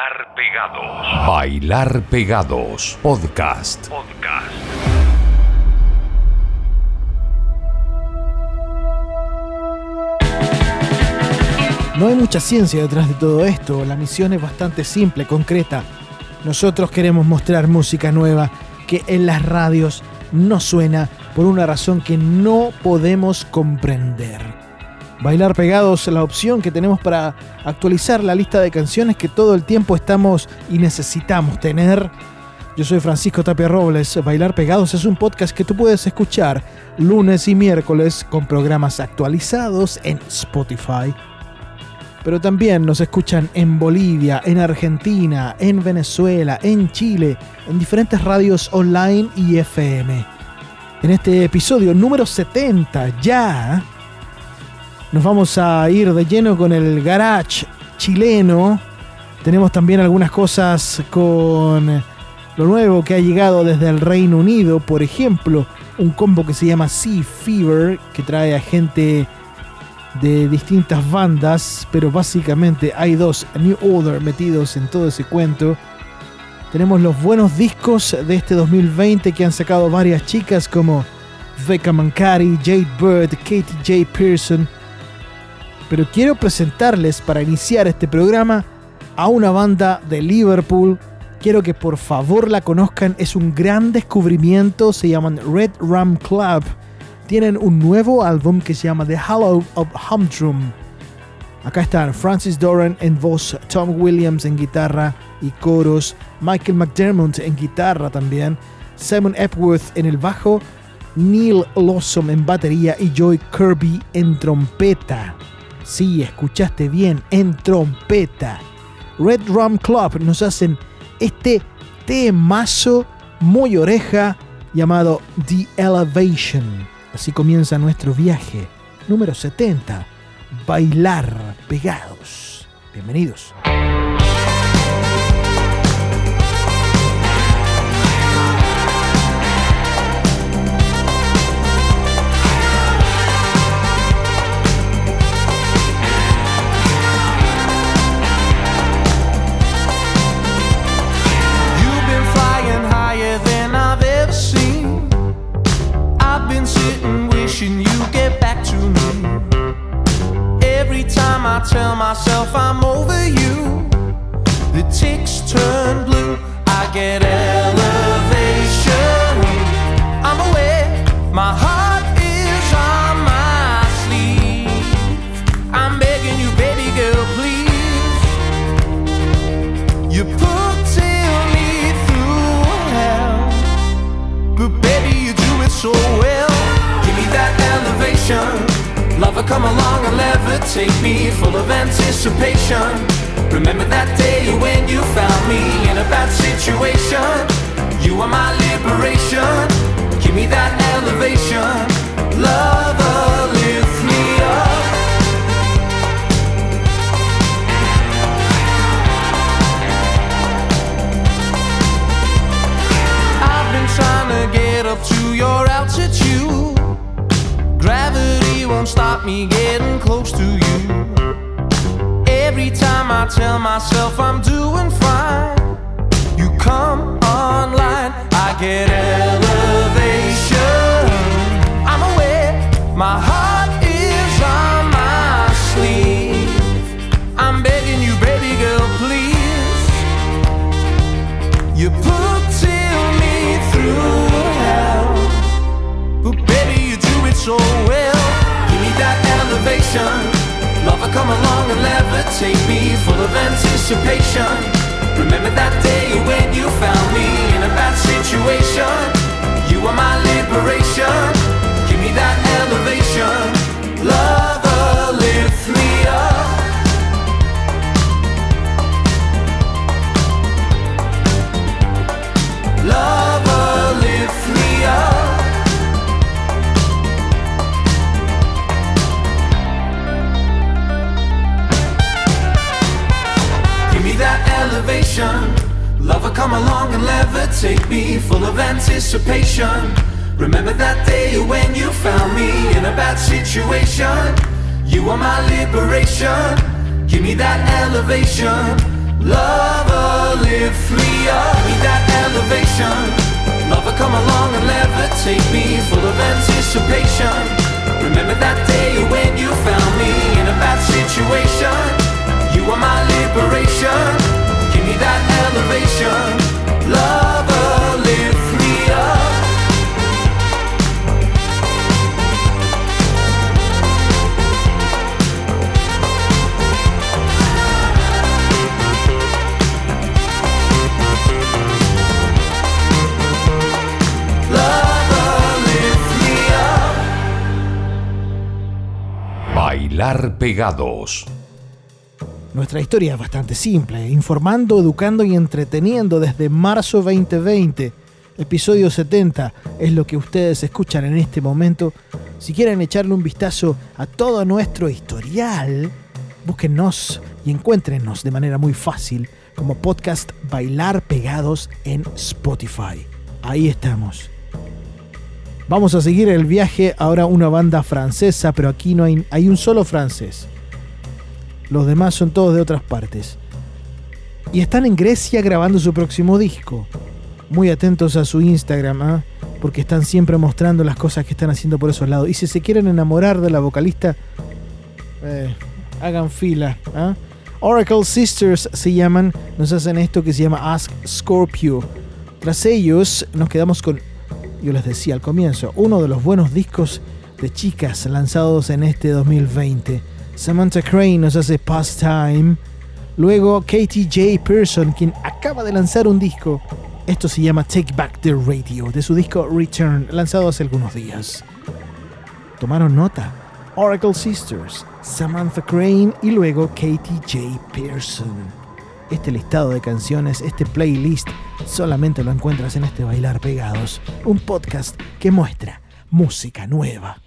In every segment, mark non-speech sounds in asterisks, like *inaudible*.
Bailar Pegados. Bailar Pegados. Podcast. Podcast. No hay mucha ciencia detrás de todo esto, la misión es bastante simple, concreta. Nosotros queremos mostrar música nueva que en las radios no suena por una razón que no podemos comprender. Bailar pegados la opción que tenemos para actualizar la lista de canciones que todo el tiempo estamos y necesitamos tener. Yo soy Francisco Tapia Robles. Bailar pegados es un podcast que tú puedes escuchar lunes y miércoles con programas actualizados en Spotify pero también nos escuchan en Bolivia, en Argentina, en Venezuela, en Chile, en diferentes radios online y FM. En este episodio número 70 ya nos vamos a ir de lleno con el garage chileno. Tenemos también algunas cosas con lo nuevo que ha llegado desde el Reino Unido, por ejemplo, un combo que se llama Sea Fever, que trae a gente de distintas bandas, pero básicamente hay dos New Order metidos en todo ese cuento. Tenemos los buenos discos de este 2020 que han sacado varias chicas como Becca Mancari, Jade Bird, Katie J. Pearson. Pero quiero presentarles para iniciar este programa a una banda de Liverpool. Quiero que por favor la conozcan, es un gran descubrimiento, se llaman Red Ram Club tienen un nuevo álbum que se llama The Hollow of Humdrum. Acá están Francis Doran en voz, Tom Williams en guitarra y coros, Michael McDermott en guitarra también, Simon Epworth en el bajo, Neil Lawson en batería y Joy Kirby en trompeta. Sí, escuchaste bien, en trompeta. Red Rum Club nos hacen este temazo muy oreja llamado The Elevation. Así comienza nuestro viaje número 70, bailar pegados. Bienvenidos. I tell myself I'm over you, the ticks turn blue. I get elevation. Come along and levitate me full of anticipation. Remember that day when you found me in a bad situation. You are my liberation. Give me that elevation. Lover, lift me up. I've been trying to get up to your altitude. Gravity won't stop me getting close to you. Every time I tell myself I'm doing fine, you come online, I get elevation. I'm aware my elevation. Lover, come along and levitate me, full of anticipation. Remember that day when you found me in a bad situation. You are my liberation. Give me that elevation. Elevation. Lover, come along and levitate me, full of anticipation. Remember that day when you found me in a bad situation. You are my liberation. Give me that elevation. Lover, station. Lover, come along and levitate me, full of anticipation. Remember that day when you found me in a bad situation. You are my liberation. Bailar Pegados. Nuestra historia es bastante simple, informando, educando y entreteniendo desde marzo 2020. Episodio 70 es lo que ustedes escuchan en este momento. Si quieren echarle un vistazo a todo nuestro historial, búsquennos y encuéntrenos de manera muy fácil como podcast Bailar Pegados en Spotify. Ahí estamos. Vamos a seguir el viaje ahora una banda francesa, pero aquí no hay, hay un solo francés. Los demás son todos de otras partes. Y están en Grecia grabando su próximo disco. Muy atentos a su Instagram, ¿ah? porque están siempre mostrando las cosas que están haciendo por esos lados. Y si se quieren enamorar de la vocalista, eh, hagan fila. ¿ah? Oracle Sisters se llaman, nos hacen esto que se llama Ask Scorpio. Tras ellos nos quedamos con, yo les decía al comienzo, uno de los buenos discos de chicas lanzados en este 2020. Samantha Crane nos hace Pastime. Luego Katie J. Pearson, quien acaba de lanzar un disco. Esto se llama Take Back the Radio, de su disco Return, lanzado hace algunos días. ¿Tomaron nota? Oracle Sisters, Samantha Crane y luego Katie J. Pearson. Este listado de canciones, este playlist, solamente lo encuentras en este Bailar Pegados, un podcast que muestra música nueva.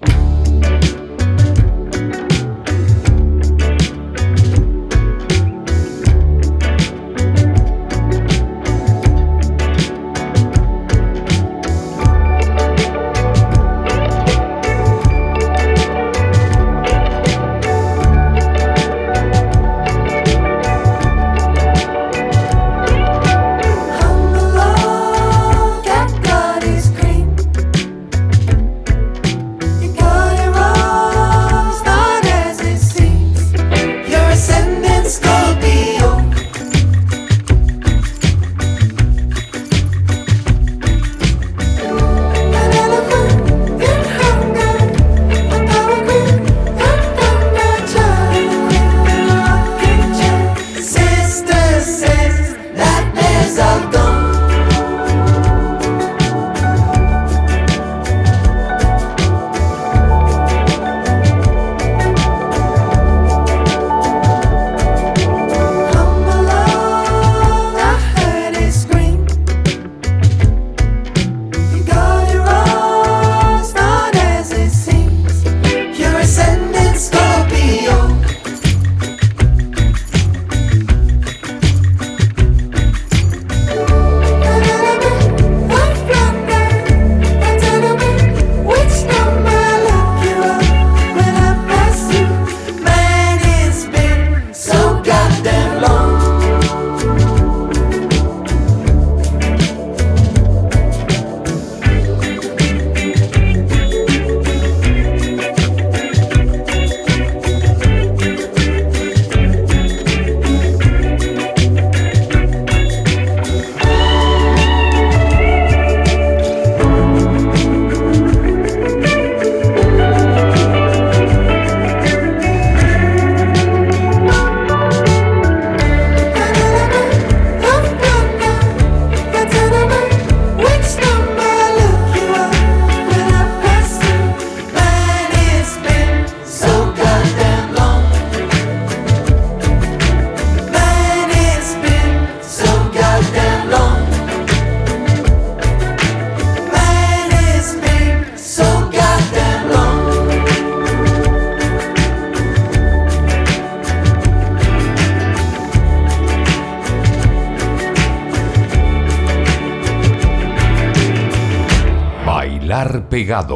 Bailar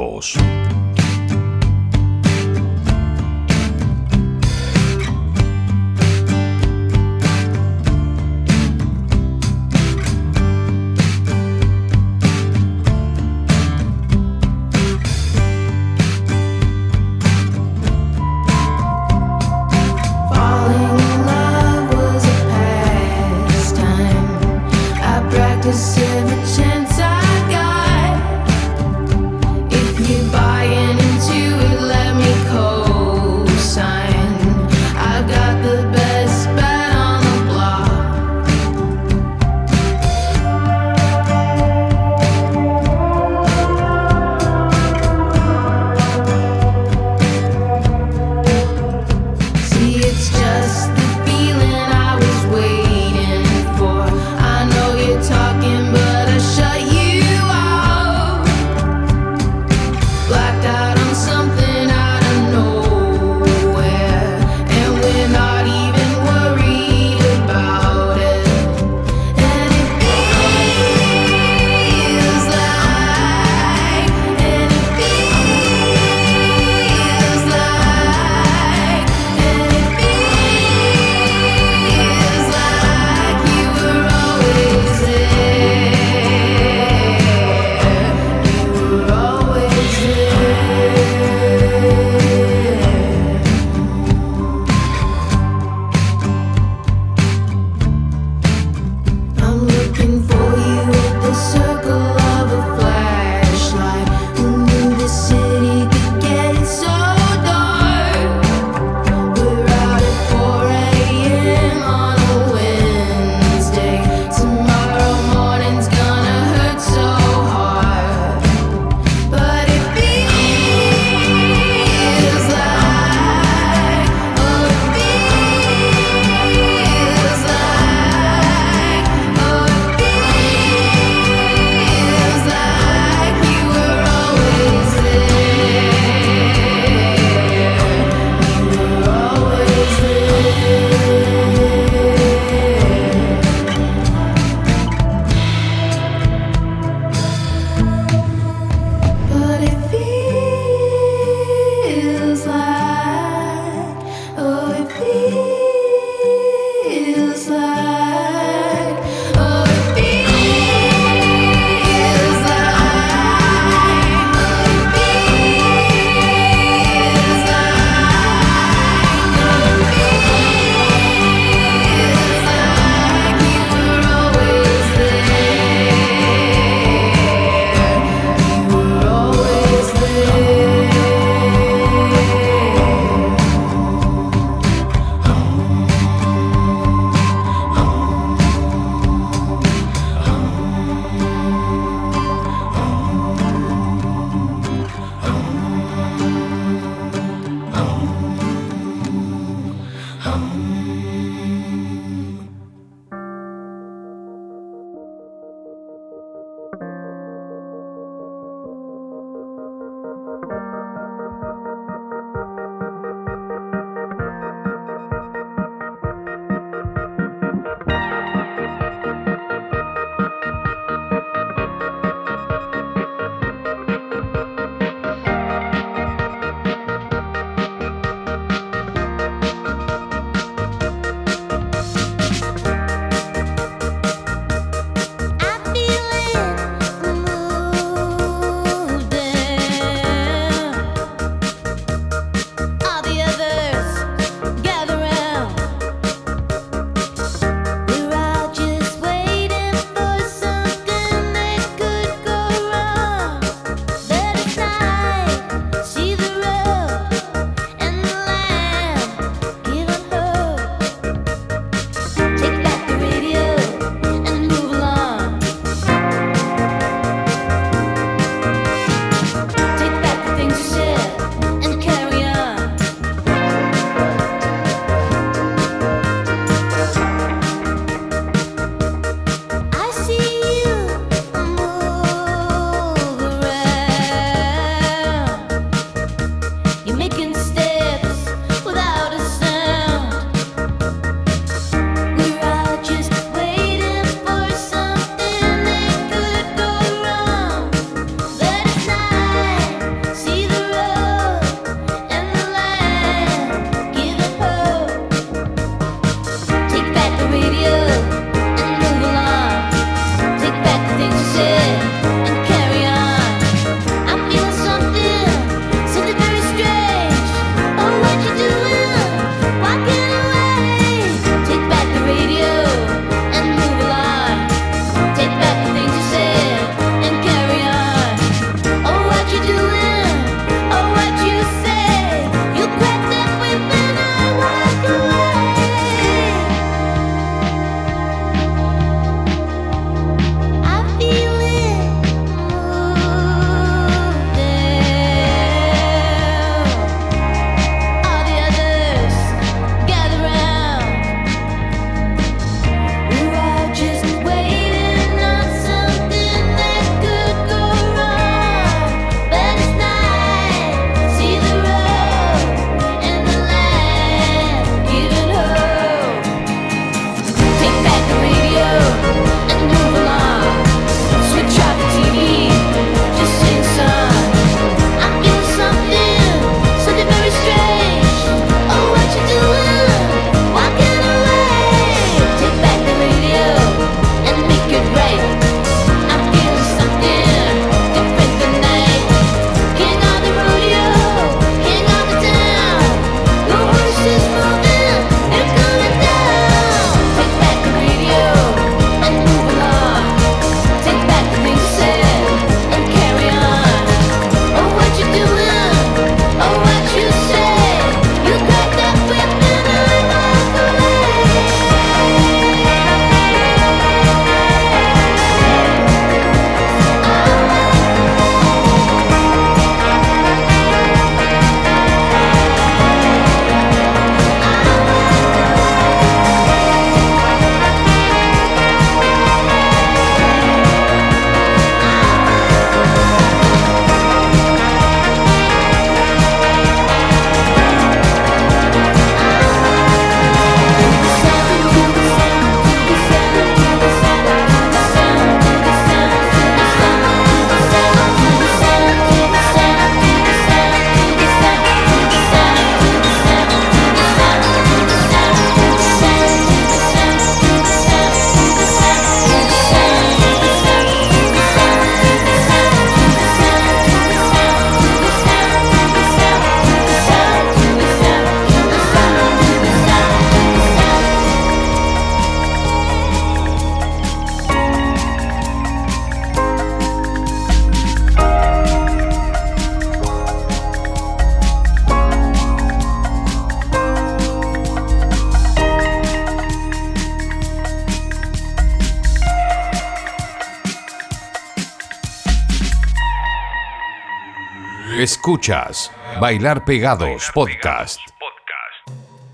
Escuchas Bailar Pegados Podcast.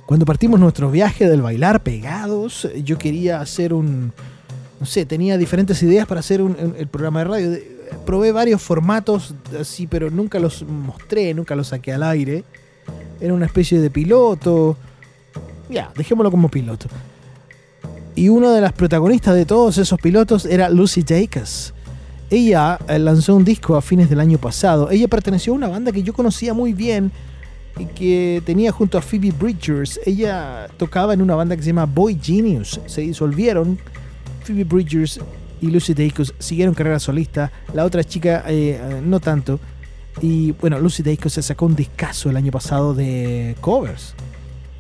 Cuando partimos nuestro viaje del bailar pegados, yo quería hacer un. No sé, tenía diferentes ideas para hacer un- un- el programa de radio. Probé varios formatos así, pero nunca los mostré, nunca los saqué al aire. Era una especie de piloto. Ya, dejémoslo como piloto. Y una de las protagonistas de todos esos pilotos era Lucy Dacus. Ella eh, lanzó un disco a fines del año pasado. Ella perteneció a una banda que yo conocía muy bien y que tenía junto a Phoebe Bridgers. Ella tocaba en una banda que se llama Boy Genius. Se disolvieron. Phoebe Bridgers y Lucy Dacus siguieron carrera solista. La otra chica eh, no tanto. Y bueno, Lucy Dacus se sacó un discazo el año pasado de covers.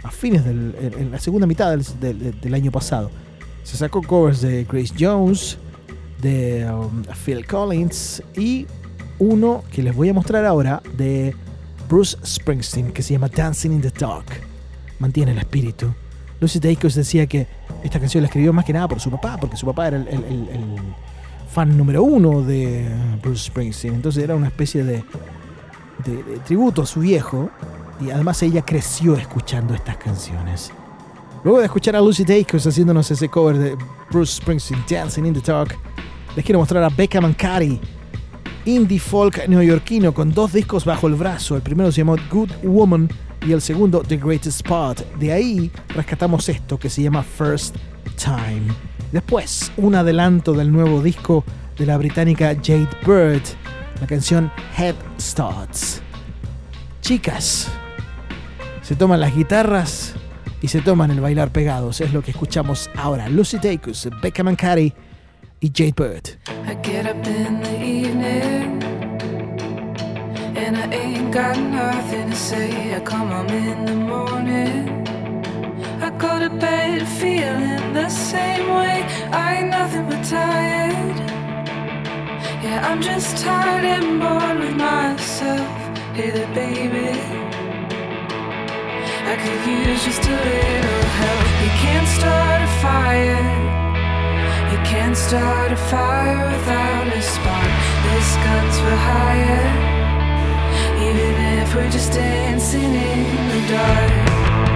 A fines del en, la segunda mitad del- del año pasado. Se sacó covers de Grace Jones, de um, Phil Collins y uno que les voy a mostrar ahora de Bruce Springsteen que se llama Dancing in the Dark. Mantiene el espíritu. Lucy Dacus decía que esta canción la escribió más que nada por su papá, porque su papá era el, fan número uno de Bruce Springsteen. Entonces era una especie de, de- de tributo a su viejo. Y además ella creció escuchando estas canciones. Luego de escuchar a Lucy Dacus haciéndonos ese cover de Bruce Springsteen Dancing in the Dark, les quiero mostrar a Becca Mancari, indie folk neoyorquino con dos discos bajo el brazo. El primero se llamó Good Woman y el segundo The Greatest Part. De ahí rescatamos esto que se llama First Time. Después, un adelanto del nuevo disco de la británica Jade Bird, la canción Head Starts. Chicas, se toman las guitarras y se toman el bailar pegados. Es lo que escuchamos ahora. Lucy Dacus, Becca Mancari y Jade Bird. I get up in the evening and I ain't got nothing to say. I come home in the morning. I go to bed feeling the same way. I ain't nothing but tired. Yeah, I'm just tired and bored with myself. Hey there, baby. I could use just a little help. You can't start a fire. You can't start a fire without a spark. This gun's for hire. Even if we're just dancing in the dark.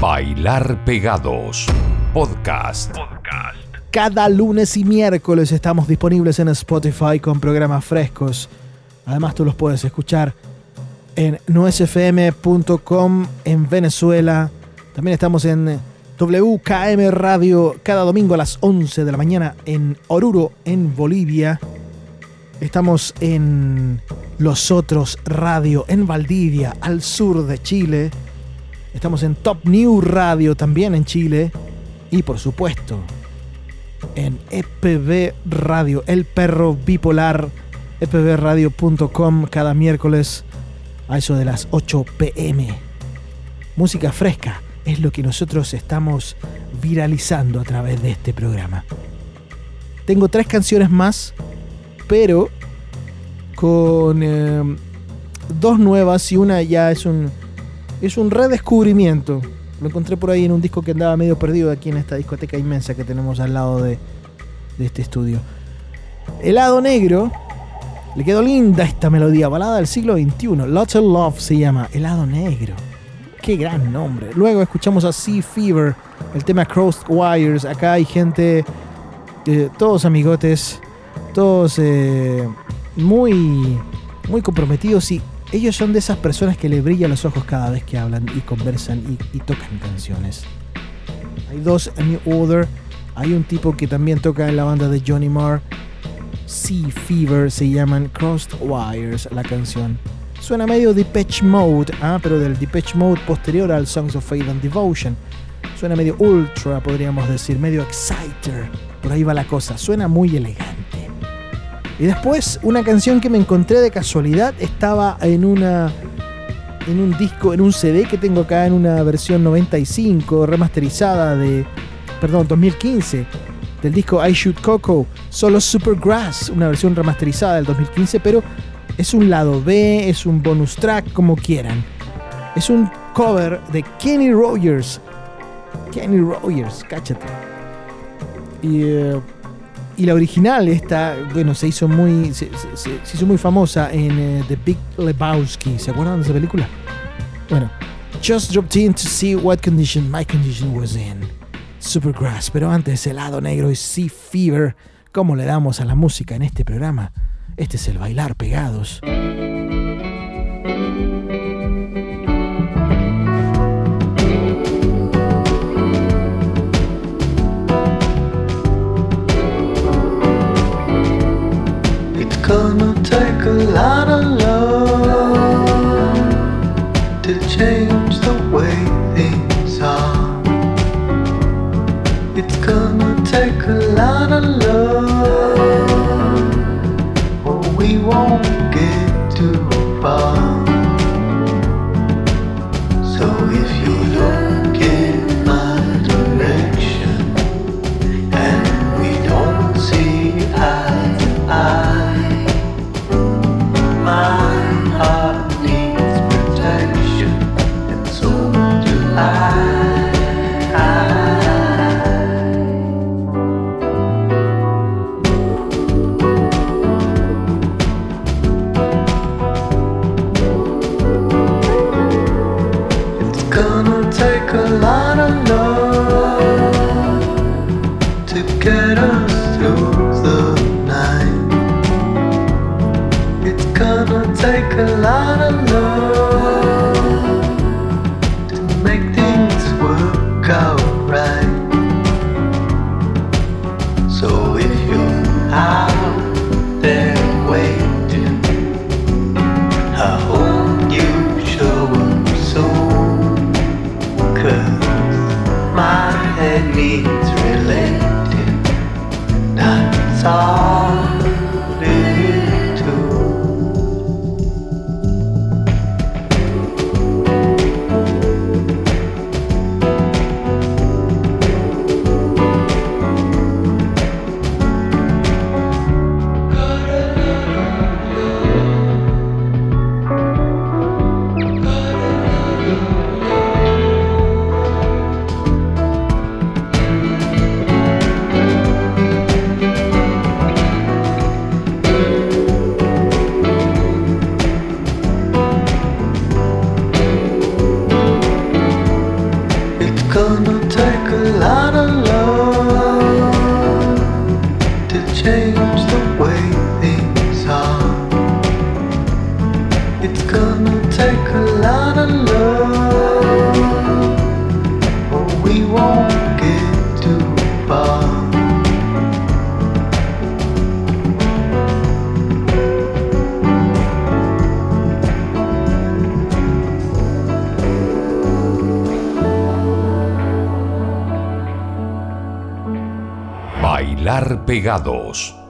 Bailar Pegados, podcast. Cada lunes y miércoles estamos disponibles en Spotify con programas frescos. Además tú los puedes escuchar en nuesfm.com en Venezuela. También estamos en WKM Radio cada domingo a las 11 de la mañana en Oruro, en Bolivia. Estamos en Los Otros Radio en Valdivia, al sur de Chile. Estamos en Top New Radio también en Chile. Y por supuesto, en EPB Radio, El Perro Bipolar, epbradio.com cada miércoles a eso de las 8 pm. Música fresca es lo que nosotros estamos viralizando a través de este programa. Tengo tres canciones más, pero con eh, dos nuevas y una ya es un es un redescubrimiento. Lo encontré por ahí en un disco que andaba medio perdido aquí en esta discoteca inmensa que tenemos al lado de, este estudio. Helado Negro. Le quedó linda esta melodía, balada del siglo XXI. Lots of Love se llama Helado Negro. Qué gran nombre. Luego escuchamos a Sea Fever, el tema Crossed Wires. Acá hay gente, eh, todos amigotes, todos eh, muy, muy comprometidos y ellos son de esas personas que le brillan los ojos cada vez que hablan y conversan y, tocan canciones. Hay dos New Order. Hay un tipo que también toca en la banda de Johnny Marr. Sea Fever se llaman Crossed Wires la canción. Suena medio Depeche Mode, ah, pero del Depeche Mode posterior al Songs of Faith and Devotion. Suena medio ultra, podríamos decir, medio exciter. Por ahí va la cosa, suena muy elegante. Y después, una canción que me encontré de casualidad estaba en una. en un disco, en un CD que tengo acá en una versión 95 remasterizada de. perdón, 2015 del disco I Shoot Coco, solo Supergrass, una versión remasterizada del 2015, pero es un lado B, es un bonus track, como quieran. Es un cover de Kenny Rogers. Kenny Rogers, cáchate. Y, eh, y la original esta, bueno, se hizo muy, se, hizo muy famosa en eh, The Big Lebowski. ¿Se acuerdan de esa película? Bueno, just dropped in to see what condition my condition was in. Supergrass, pero antes helado negro y Sea Fever. ¿Cómo le damos a la música en este programa? Este es el bailar pegados. Gonna take a lot of change pegados.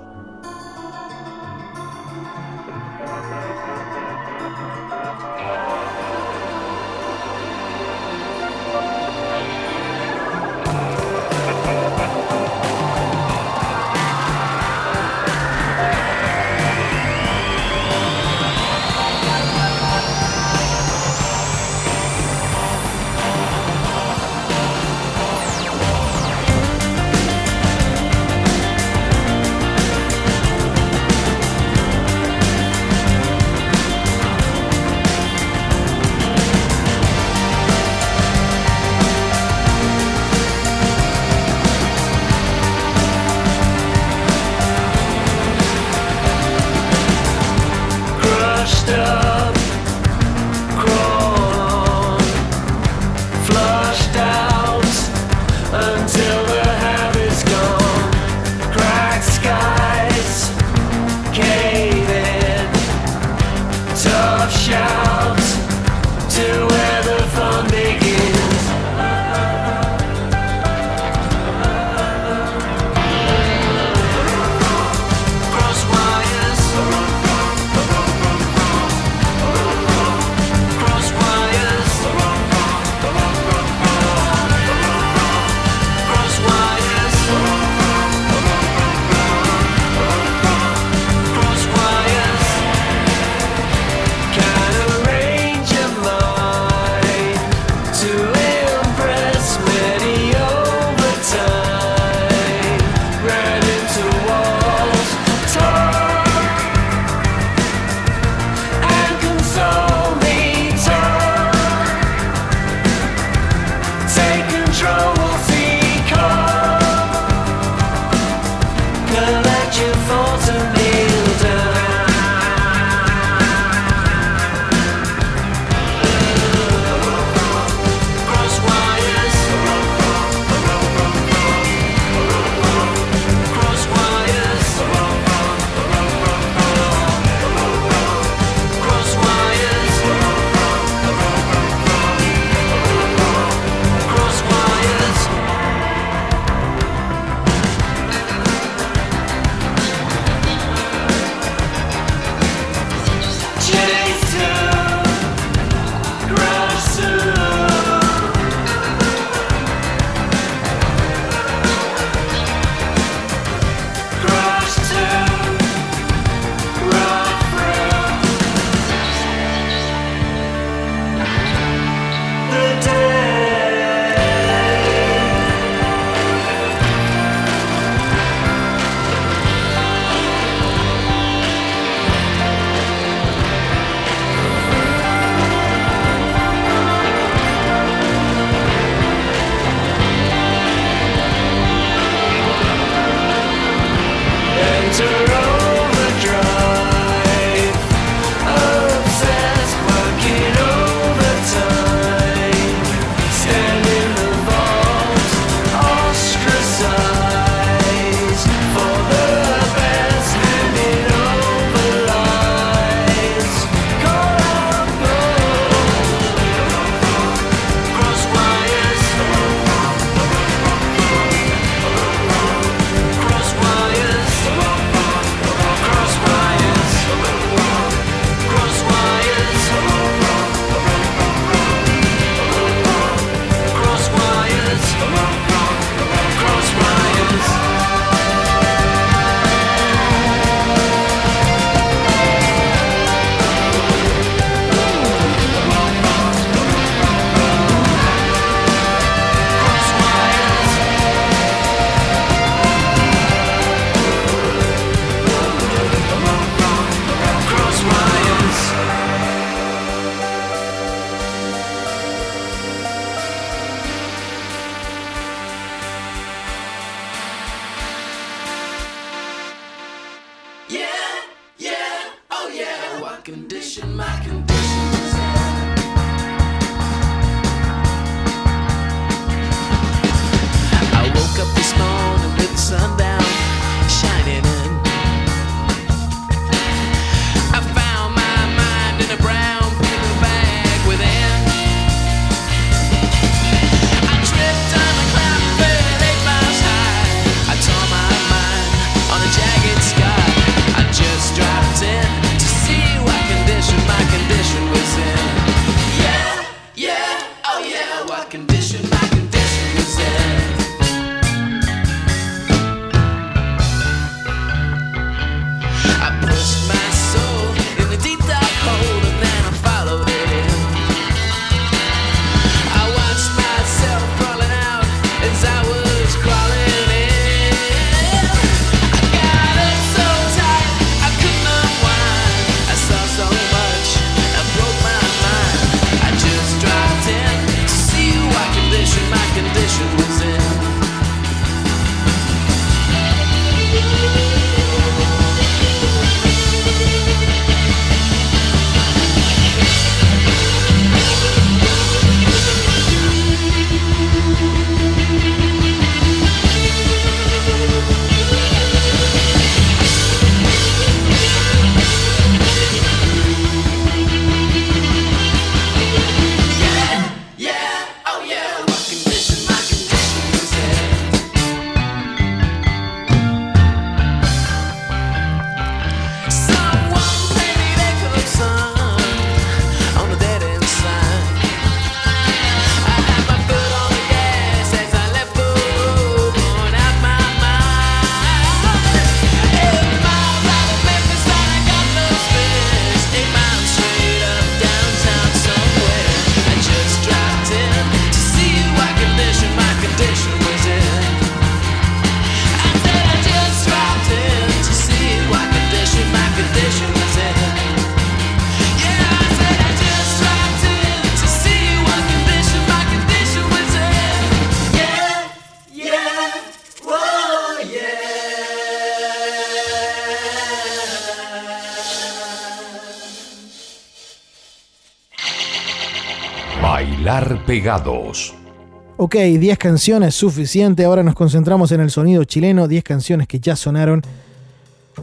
Ok, 10 canciones, suficiente. Ahora nos concentramos en el sonido chileno. 10 canciones que ya sonaron.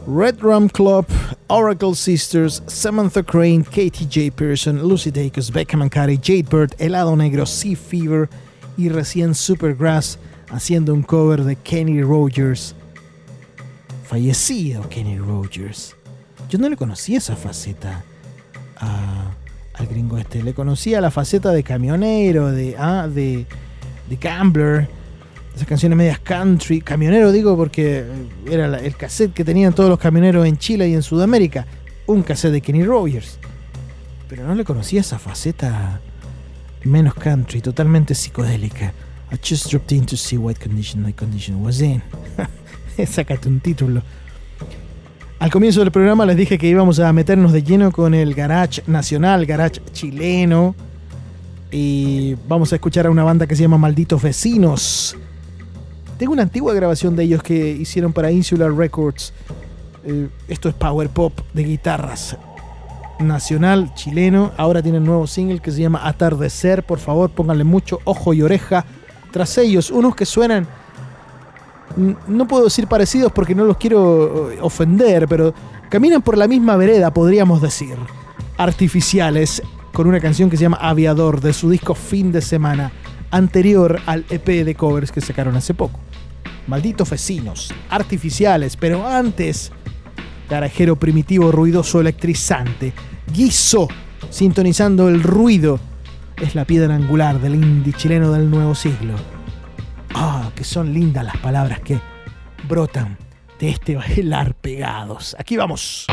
Red Rum Club, Oracle Sisters, Samantha Crane, Katie J. Pearson, Lucy Dacus, Becca Mancari, Jade Bird, Helado Negro, Sea Fever y recién Supergrass haciendo un cover de Kenny Rogers. Fallecido Kenny Rogers. Yo no le conocía esa faceta gringo este. Le conocía la faceta de camionero, de, ah, de, de gambler, esas canciones medias country. Camionero digo porque era el cassette que tenían todos los camioneros en Chile y en Sudamérica. Un cassette de Kenny Rogers. Pero no le conocía esa faceta menos country, totalmente psicodélica. I just dropped in to see what condition my condition was in. *laughs* Sácate un título. Al comienzo del programa les dije que íbamos a meternos de lleno con el garage nacional, garage chileno. Y vamos a escuchar a una banda que se llama Malditos Vecinos. Tengo una antigua grabación de ellos que hicieron para Insular Records. Eh, esto es power pop de guitarras. Nacional chileno. Ahora tienen nuevo single que se llama Atardecer. Por favor, pónganle mucho ojo y oreja. Tras ellos, unos que suenan no puedo decir parecidos porque no los quiero eh, ofender, pero caminan por la misma vereda, podríamos decir. Artificiales, con una canción que se llama Aviador, de su disco Fin de Semana, anterior al EP de covers que sacaron hace poco. Malditos vecinos, artificiales, pero antes, garajero primitivo, ruidoso, electrizante, guiso, sintonizando el ruido, es la piedra angular del indie chileno del nuevo siglo. Ah, que son lindas las palabras que brotan de este bailar pegados. Aquí vamos.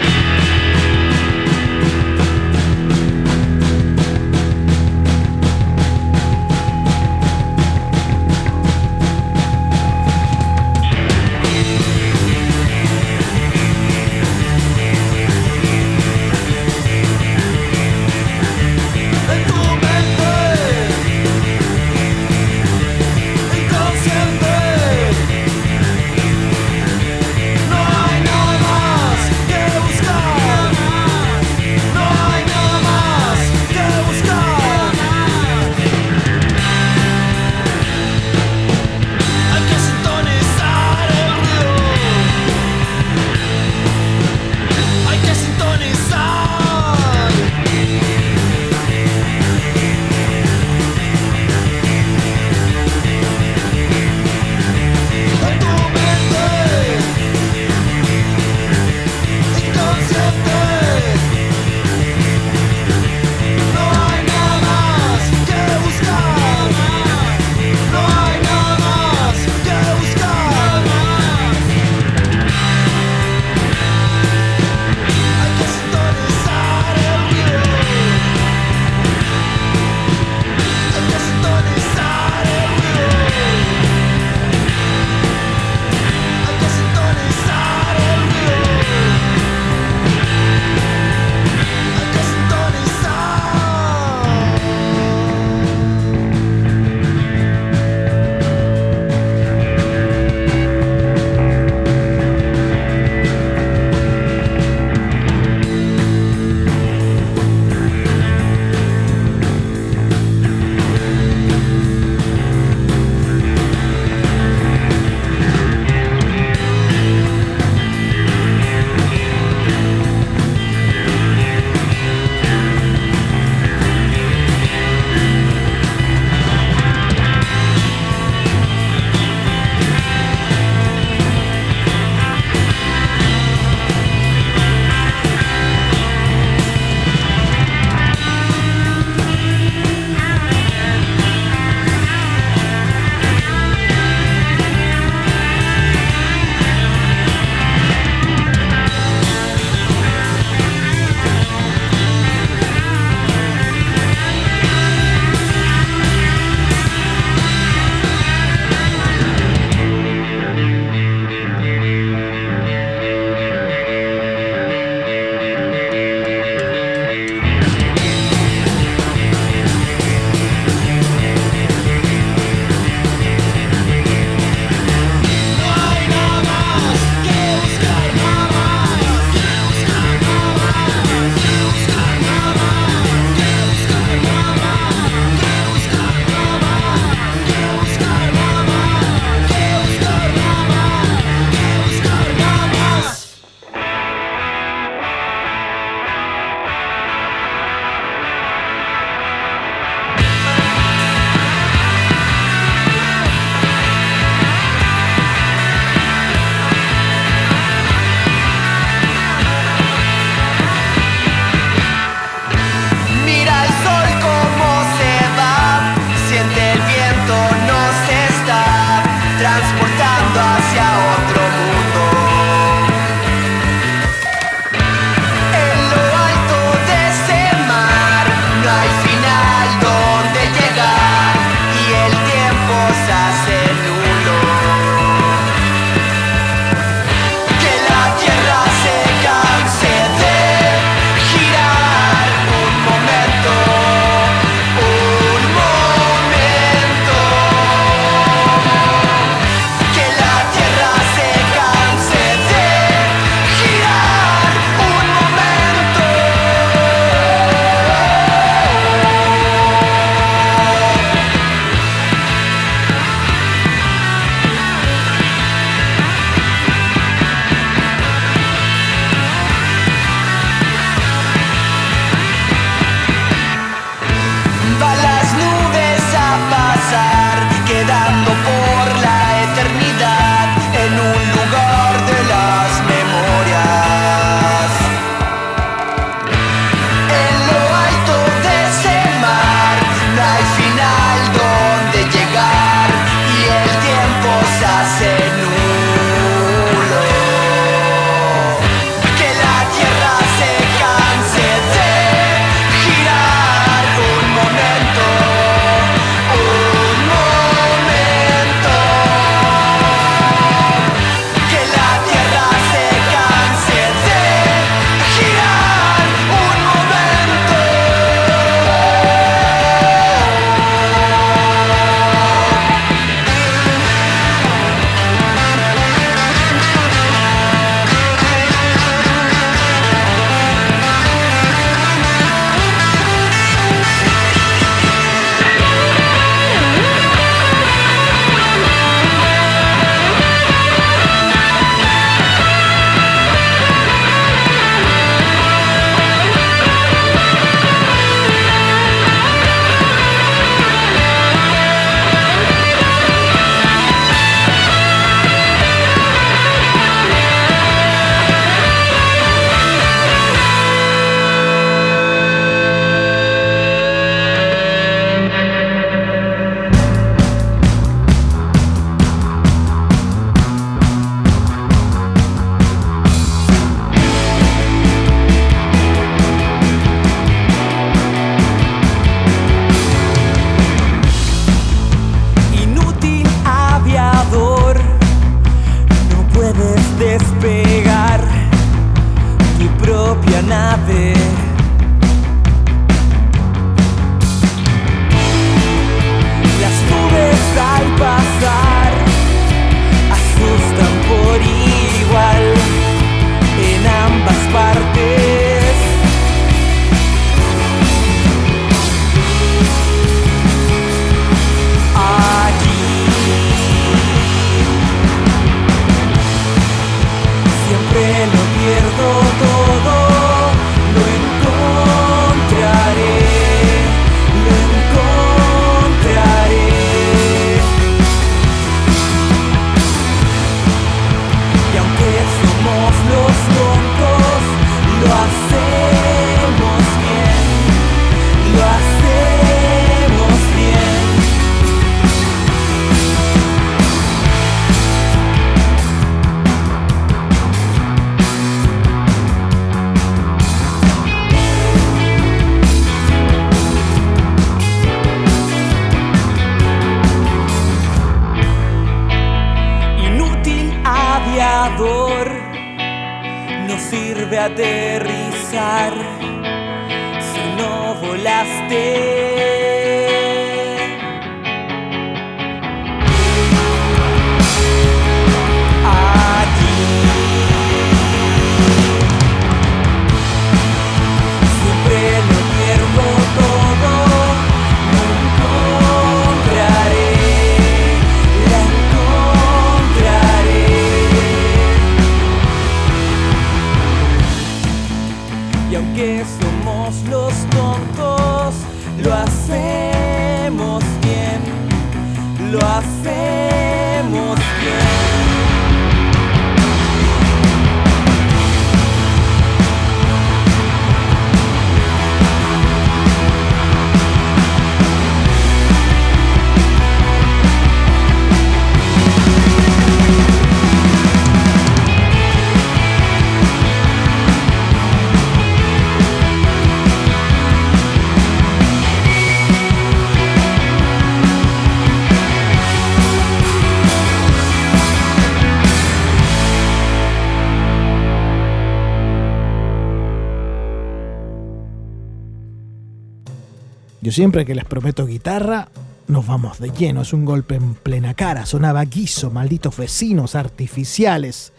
Siempre que les prometo guitarra, nos vamos de lleno. Es un golpe en plena cara. Sonaba guiso, malditos vecinos artificiales.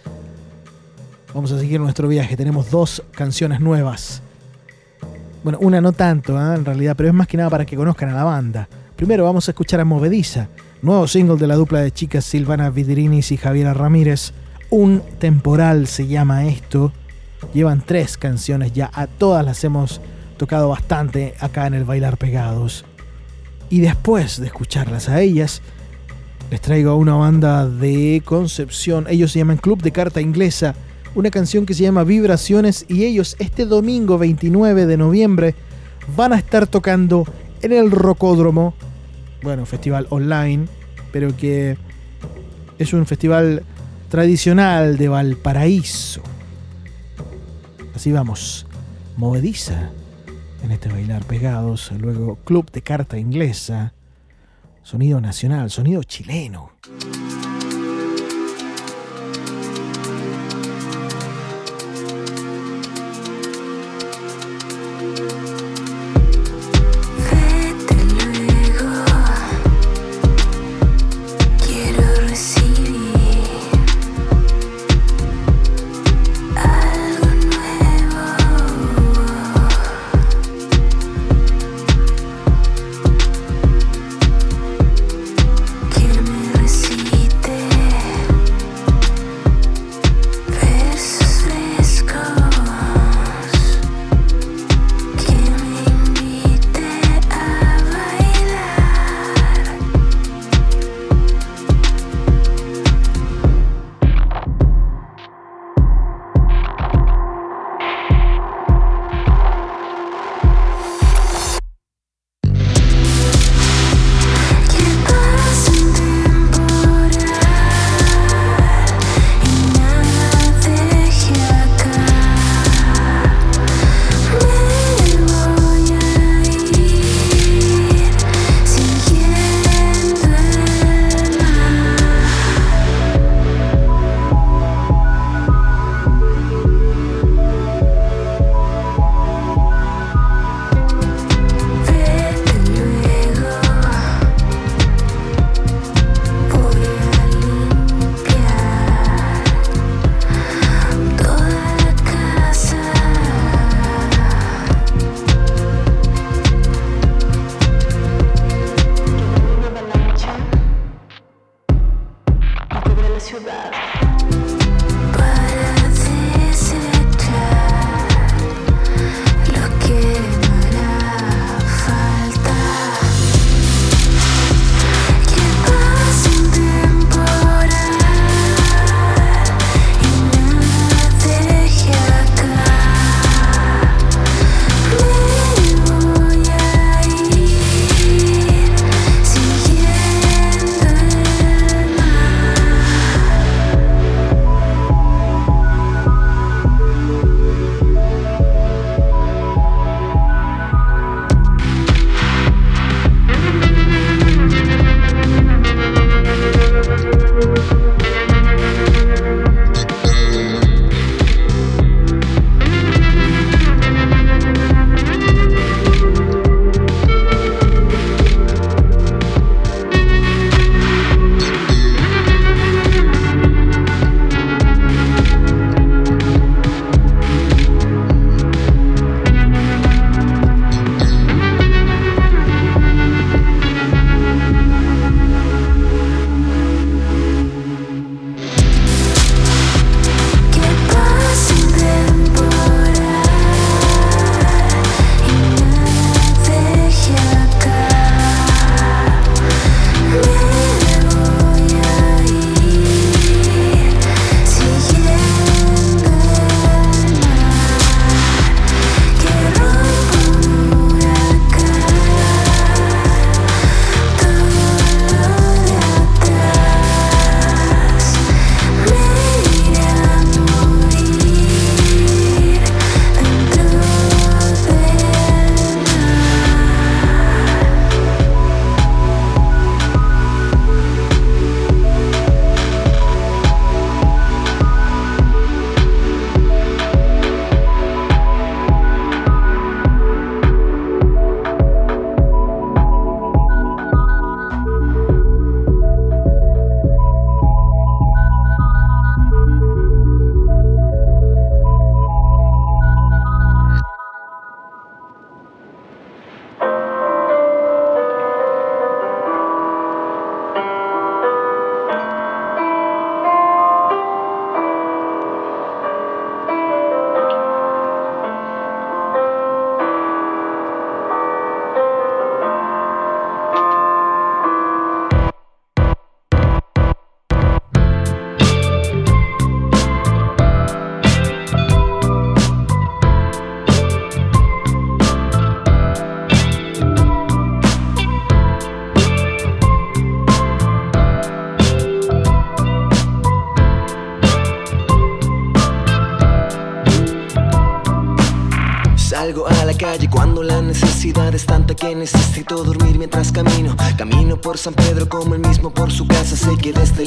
Vamos a seguir nuestro viaje. Tenemos dos canciones nuevas. Bueno, una no tanto, ¿ah? en realidad, pero es más que nada para que conozcan a la banda. Primero vamos a escuchar a Movediza, nuevo single de la dupla de chicas Silvana Vidrinis y Javiera Ramírez. Un temporal se llama esto. Llevan tres canciones ya, a todas las hemos tocado bastante acá en el Bailar Pegados. Y después de escucharlas a ellas, les traigo a una banda de Concepción. Ellos se llaman Club de Carta Inglesa. Una canción que se llama Vibraciones. Y ellos este domingo 29 de noviembre van a estar tocando en el Rocódromo. Bueno, festival online. Pero que es un festival tradicional de Valparaíso. Así vamos. Movediza en este bailar pegados, luego Club de Carta Inglesa, sonido nacional, sonido chileno.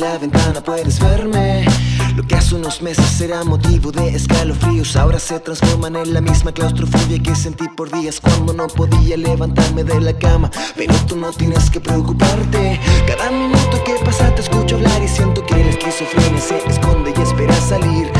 La ventana puedes verme. Lo que hace unos meses era motivo de escalofríos, ahora se transforman en la misma claustrofobia que sentí por días cuando no podía levantarme de la cama. Pero tú no tienes que preocuparte. Cada minuto que pasa te escucho hablar y siento que la esquizofrenia se esconde y espera salir.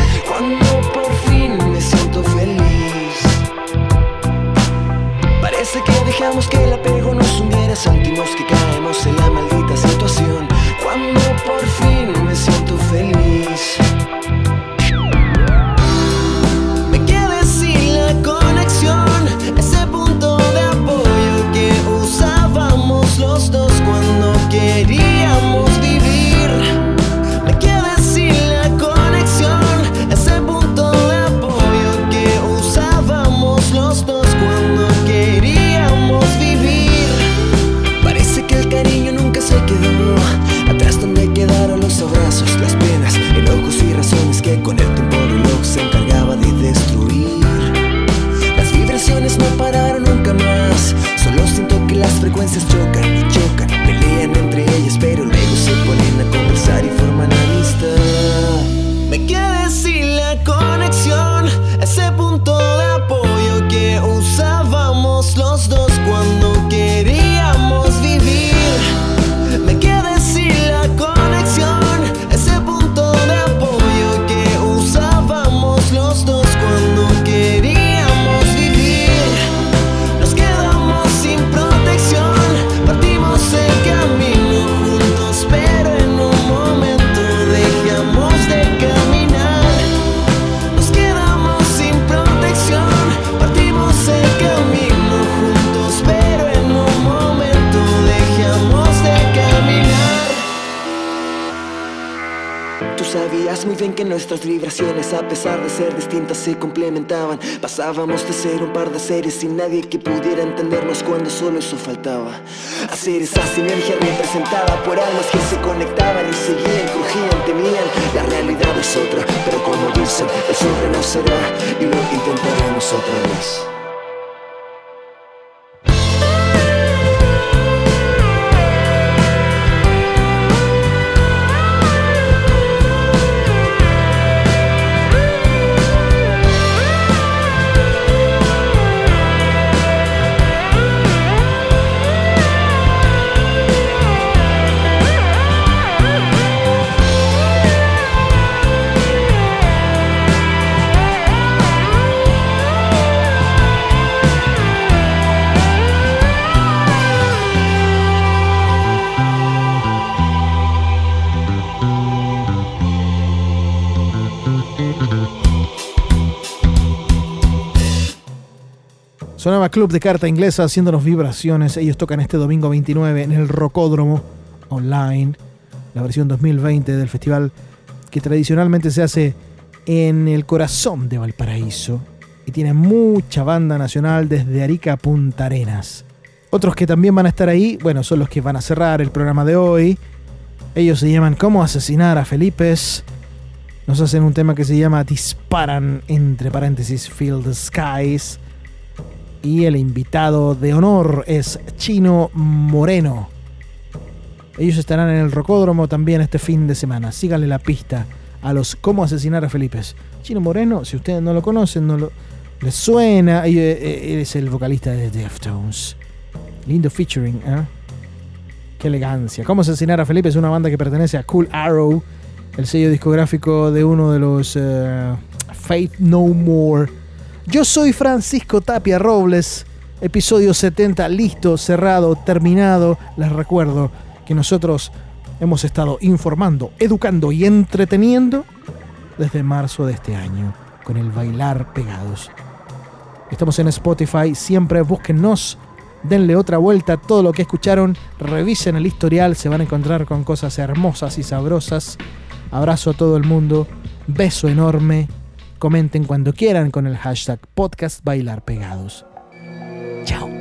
Ser un par de seres sin nadie que pudiera entendernos cuando solo eso faltaba. Hacer esa sinergia representada por almas que se conectaban Sonaba Club de Carta Inglesa haciéndonos vibraciones. Ellos tocan este domingo 29 en el Rocódromo Online, la versión 2020 del festival que tradicionalmente se hace en el corazón de Valparaíso y tiene mucha banda nacional desde Arica a Punta Arenas. Otros que también van a estar ahí, bueno, son los que van a cerrar el programa de hoy. Ellos se llaman Cómo asesinar a Felipes. Nos hacen un tema que se llama Disparan, entre paréntesis, Field Skies. Y el invitado de honor es Chino Moreno. Ellos estarán en el Rocódromo también este fin de semana. Síganle la pista a los Cómo asesinar a Felipes. Chino Moreno, si ustedes no lo conocen, no lo, les suena. eh, Él es el vocalista de Deftones. Lindo featuring, ¿eh? Qué elegancia. Cómo asesinar a Felipe es una banda que pertenece a Cool Arrow, el sello discográfico de uno de los eh, Faith No More. Yo soy Francisco Tapia Robles, episodio 70, listo, cerrado, terminado. Les recuerdo que nosotros hemos estado informando, educando y entreteniendo desde marzo de este año con el Bailar Pegados. Estamos en Spotify, siempre búsquennos, denle otra vuelta a todo lo que escucharon, revisen el historial, se van a encontrar con cosas hermosas y sabrosas. Abrazo a todo el mundo, beso enorme, comenten cuando quieran con el hashtag podcast Bailar Pegados. Chao.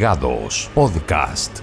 Pegados. Podcast.